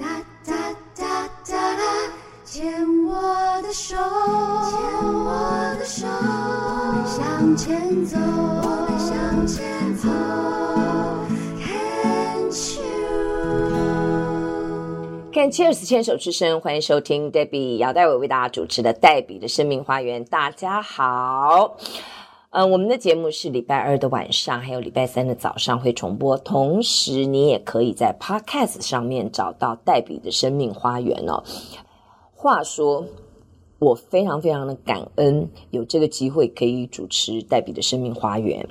哒哒哒哒啦，牵我的手，牵我的手，我们向前走，我们向前走。看 Cheers 牵手之声，欢迎收听 Debbie 姚代伟为大家主持的黛比的生命花园。大家好。呃，我们的节目是礼拜二的晚上，还有礼拜三的早上会重播。同时，你也可以在 Podcast 上面找到黛比的生命花园哦。话说，我非常非常的感恩有这个机会可以主持黛比的生命花园。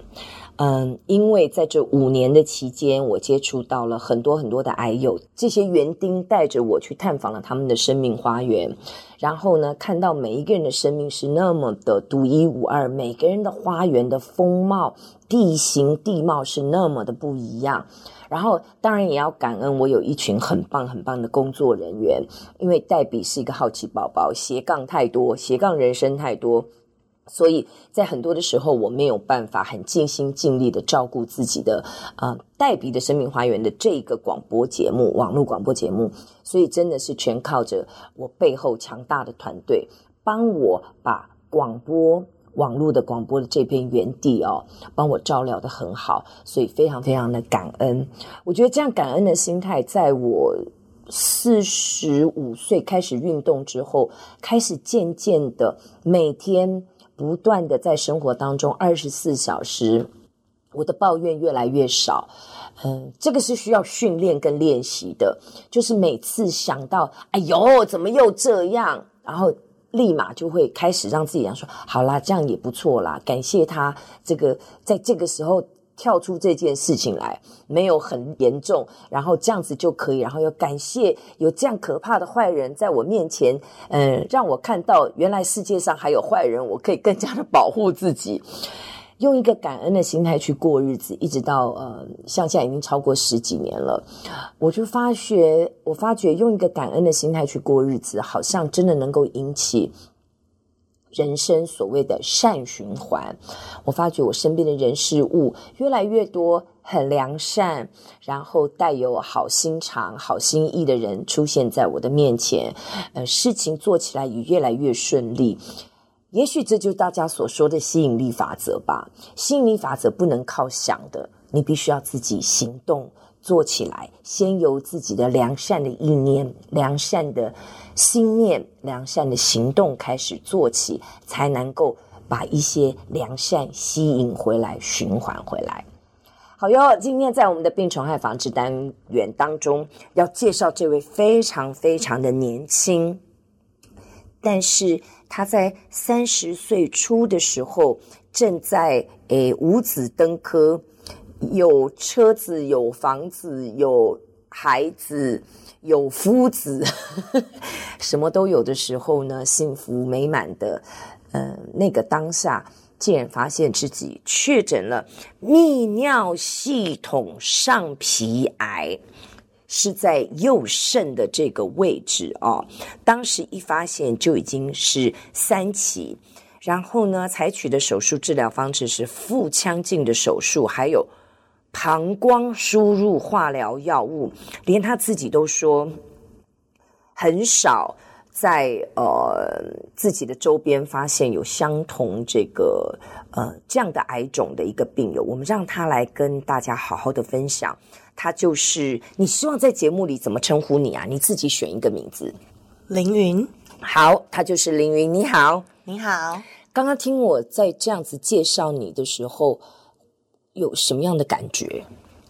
嗯，因为在这五年的期间，我接触到了很多很多的癌友，这些园丁带着我去探访了他们的生命花园，然后呢，看到每一个人的生命是那么的独一无二，每个人的花园的风貌、地形、地貌是那么的不一样，然后当然也要感恩我有一群很棒很棒的工作人员，因为黛比是一个好奇宝宝，斜杠太多，斜杠人生太多。所以在很多的时候，我没有办法很尽心尽力的照顾自己的啊，黛比的生命花园的这个广播节目，网络广播节目，所以真的是全靠着我背后强大的团队，帮我把广播网络的广播的这片园地哦，帮我照料得很好，所以非常非常的感恩。我觉得这样感恩的心态，在我四十五岁开始运动之后，开始渐渐的每天。不断的在生活当中，二十四小时，我的抱怨越来越少。嗯，这个是需要训练跟练习的。就是每次想到，哎呦，怎么又这样？然后立马就会开始让自己讲说，好啦，这样也不错啦。感谢他，这个在这个时候。跳出这件事情来，没有很严重，然后这样子就可以，然后要感谢有这样可怕的坏人在我面前，嗯，让我看到原来世界上还有坏人，我可以更加的保护自己，用一个感恩的心态去过日子，一直到呃，像现在已经超过十几年了，我就发觉，我发觉用一个感恩的心态去过日子，好像真的能够引起。人生所谓的善循环，我发觉我身边的人事物越来越多，很良善，然后带有好心肠、好心意的人出现在我的面前，呃，事情做起来也越来越顺利。也许这就是大家所说的吸引力法则吧。吸引力法则不能靠想的，你必须要自己行动。做起来，先由自己的良善的意念、良善的心念、良善的行动开始做起，才能够把一些良善吸引回来、循环回来。好哟，今天在我们的病虫害防治单元当中，要介绍这位非常非常的年轻，但是他在三十岁初的时候，正在诶五子登科。有车子，有房子，有孩子，有夫子，什么都有的时候呢，幸福美满的，呃，那个当下，竟然发现自己确诊了泌尿系统上皮癌，是在右肾的这个位置哦。当时一发现就已经是三期，然后呢，采取的手术治疗方式是腹腔镜的手术，还有。膀胱输入化疗药物，连他自己都说很少在呃自己的周边发现有相同这个呃这样的癌种的一个病友。我们让他来跟大家好好的分享。他就是你希望在节目里怎么称呼你啊？你自己选一个名字。凌云。好，他就是凌云。你好，你好。刚刚听我在这样子介绍你的时候。有什么样的感觉？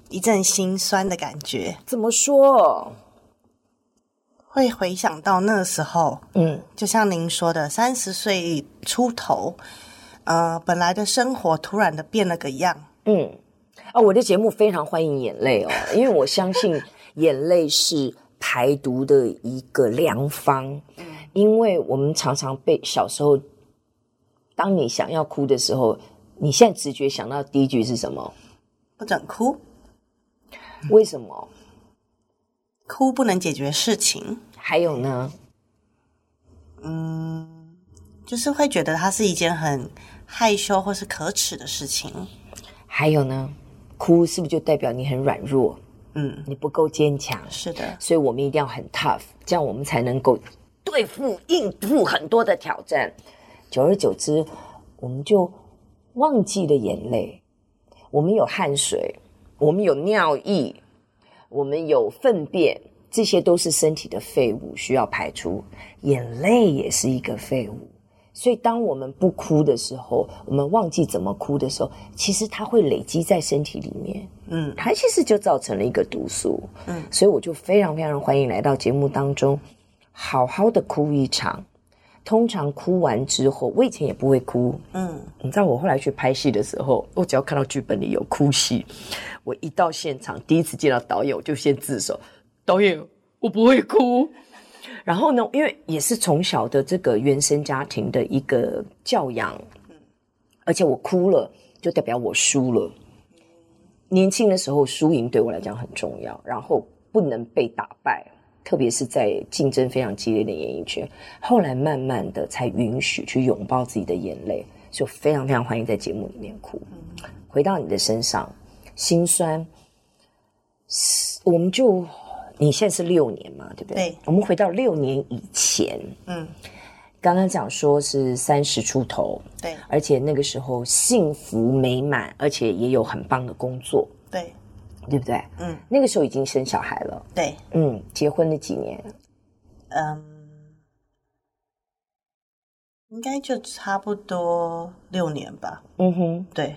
一阵心酸的感觉。怎么说？会回想到那时候，嗯，就像您说的，三十岁出头，呃，本来的生活突然的变了个样。嗯，啊，我的节目非常欢迎眼泪哦，因为我相信眼泪是排毒的一个良方。嗯，因为我们常常被小时候，当你想要哭的时候。你现在直觉想到第一句是什么？不准哭。为什么？哭不能解决事情。还有呢？嗯，就是会觉得它是一件很害羞或是可耻的事情。还有呢？哭是不是就代表你很软弱？嗯，你不够坚强，是的，所以我们一定要很 tough，这样我们才能够对付应付很多的挑战。久而久之，我们就忘记了眼泪。我们有汗水，我们有尿液，我们有粪便，这些都是身体的废物，需要排出。眼泪也是一个废物。所以，当我们不哭的时候，我们忘记怎么哭的时候，其实它会累积在身体里面，嗯，它其实就造成了一个毒素，嗯。所以，我就非常非常欢迎来到节目当中，好好的哭一场。通常哭完之后，我以前也不会哭，嗯。你知道，我后来去拍戏的时候，我只要看到剧本里有哭戏，我一到现场，第一次见到导演，我就先自首，导演，我不会哭。然后呢，因为也是从小的这个原生家庭的一个教养，而且我哭了，就代表我输了。年轻的时候，输赢对我来讲很重要，然后不能被打败，特别是在竞争非常激烈的演艺圈。后来慢慢的才允许去拥抱自己的眼泪，所以非常非常欢迎在节目里面哭。回到你的身上，心酸，我们就。你现在是六年嘛，对不对？对。我们回到六年以前，嗯，刚刚讲说是三十出头，对，而且那个时候幸福美满，而且也有很棒的工作，对，对不对？嗯，那个时候已经生小孩了，对，嗯，结婚了几年？嗯，应该就差不多六年吧。嗯哼，对。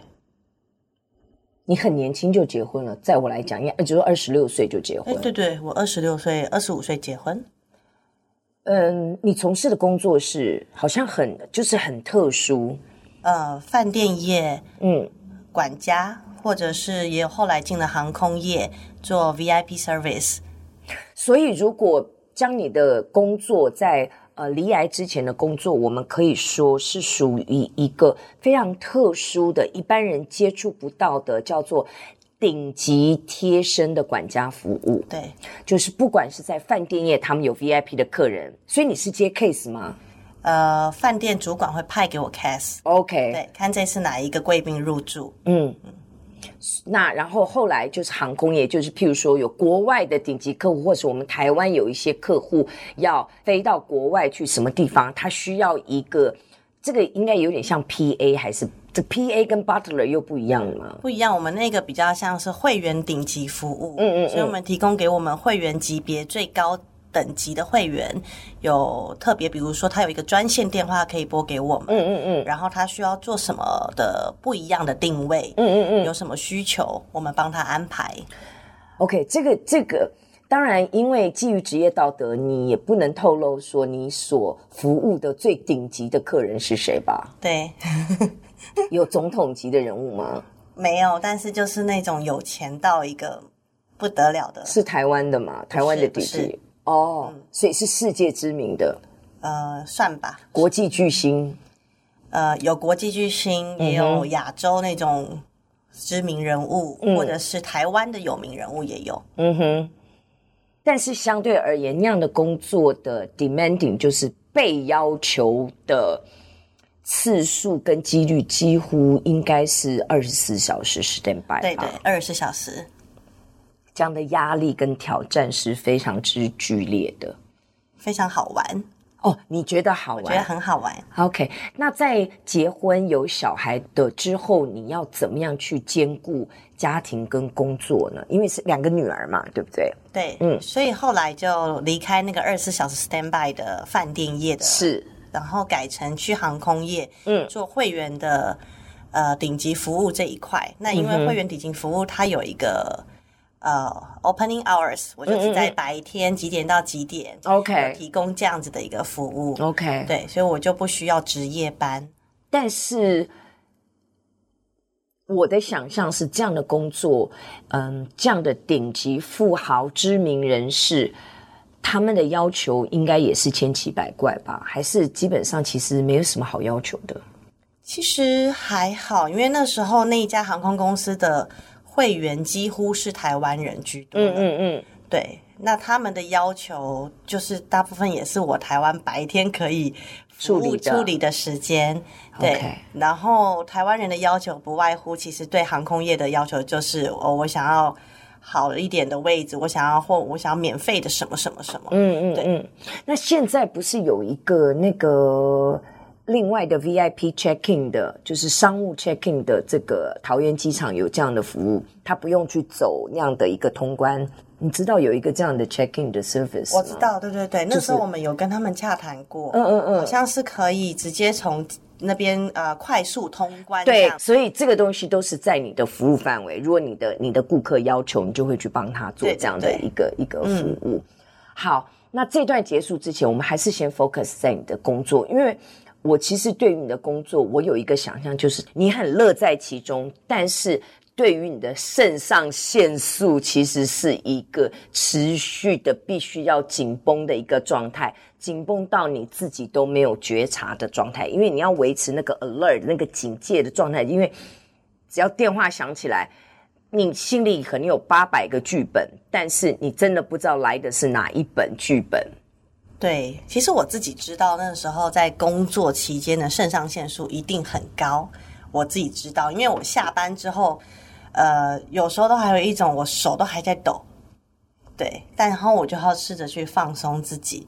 你很年轻就结婚了，在我来讲，应该只有二十六岁就结婚。对对，我二十六岁，二十五岁结婚。嗯，你从事的工作是好像很就是很特殊，呃，饭店业，嗯，管家，或者是也有后来进了航空业做 VIP service。所以，如果将你的工作在呃，离癌之前的工作，我们可以说是属于一个非常特殊的、一般人接触不到的，叫做顶级贴身的管家服务。对，就是不管是在饭店业，他们有 VIP 的客人，所以你是接 case 吗？呃，饭店主管会派给我 case。OK，对，看这是哪一个贵宾入住。嗯。嗯那然后后来就是航空业，就是譬如说有国外的顶级客户，或是我们台湾有一些客户要飞到国外去什么地方，他需要一个这个应该有点像 PA 还是这 PA 跟 Butler 又不一样吗？不一样，我们那个比较像是会员顶级服务，嗯，嗯嗯，所以我们提供给我们会员级别最高。等级的会员有特别，比如说他有一个专线电话可以拨给我们，嗯嗯嗯，然后他需要做什么的不一样的定位，嗯嗯嗯，有什么需求，我们帮他安排。OK，这个这个当然，因为基于职业道德，你也不能透露说你所服务的最顶级的客人是谁吧？对，有总统级的人物吗？没有，但是就是那种有钱到一个不得了的，是台湾的吗？台湾的顶级。哦，嗯、所以是世界知名的，呃，算吧，国际巨星，呃，有国际巨星，也有亚洲那种知名人物，嗯、或者是台湾的有名人物也有。嗯哼，但是相对而言，那样的工作的 demanding 就是被要求的次数跟几率几乎应该是二十四小时 standby，对对，二十四小时。这样的压力跟挑战是非常之剧烈的，非常好玩哦。你觉得好玩？我觉得很好玩。OK，那在结婚有小孩的之后，你要怎么样去兼顾家庭跟工作呢？因为是两个女儿嘛，对不对？对，嗯，所以后来就离开那个二十四小时 standby 的饭店业的，是，然后改成去航空业，嗯，做会员的呃顶级服务这一块。那因为会员顶级服务它有一个。呃、uh，opening hours，我就是在白天几点到几点，OK，提供这样子的一个服务，OK，对，所以我就不需要值夜班。但是我的想象是这样的工作，嗯，这样的顶级富豪、知名人士，他们的要求应该也是千奇百怪吧？还是基本上其实没有什么好要求的？其实还好，因为那时候那一家航空公司的。会员几乎是台湾人居多，嗯嗯嗯，对，那他们的要求就是大部分也是我台湾白天可以处理处理的时间，对。Okay. 然后台湾人的要求不外乎，其实对航空业的要求就是，哦，我想要好一点的位置，我想要或我想要免费的什么什么什么。嗯嗯，对嗯。那现在不是有一个那个另外的 VIP checking 的，就是商务 checking 的这个桃园机场有这样的服务，他不用去走那样的一个通关。你知道有一个这样的 checking 的 service？我知道，对对对，就是、那时候我们有跟他们洽谈过。嗯嗯嗯，好像是可以直接从。那边呃，快速通关。对，所以这个东西都是在你的服务范围。如果你的你的顾客要求，你就会去帮他做这样的一个一个服务。嗯、好，那这段结束之前，我们还是先 focus 在你的工作，因为我其实对于你的工作，我有一个想象，就是你很乐在其中，但是。对于你的肾上腺素，其实是一个持续的、必须要紧绷的一个状态，紧绷到你自己都没有觉察的状态。因为你要维持那个 alert、那个警戒的状态。因为只要电话响起来，你心里可能有八百个剧本，但是你真的不知道来的是哪一本剧本。对，其实我自己知道，那个时候在工作期间的肾上腺素一定很高。我自己知道，因为我下班之后。呃，有时候都还有一种，我手都还在抖，对，但然后我就要试着去放松自己，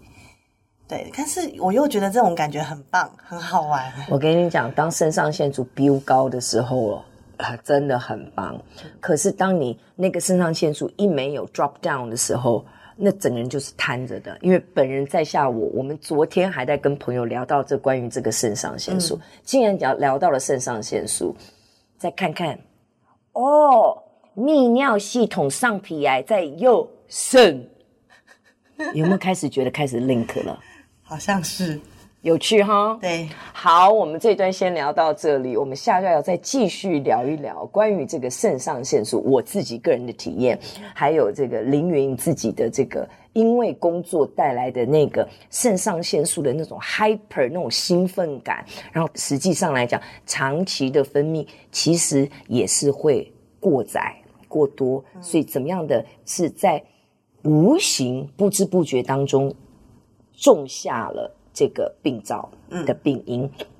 对，但是我又觉得这种感觉很棒，很好玩。我跟你讲，当肾上腺素飙高的时候，啊，真的很棒。可是当你那个肾上腺素一没有 drop down 的时候，那整个人就是瘫着的。因为本人在下午，我们昨天还在跟朋友聊到这关于这个肾上腺素，嗯、竟然聊聊到了肾上腺素，再看看。哦，泌尿系统上皮癌在右肾，有没有开始觉得开始 link 了？好像是有趣哈。对，好，我们这一段先聊到这里，我们下段要再继续聊一聊关于这个肾上腺素，我自己个人的体验，还有这个凌云自己的这个因为工作带来的那个肾上腺素的那种 hyper 那种兴奋感，然后实际上来讲，长期的分泌其实也是会过载过多，所以怎么样的是在无形不知不觉当中种下了这个病灶的病因。嗯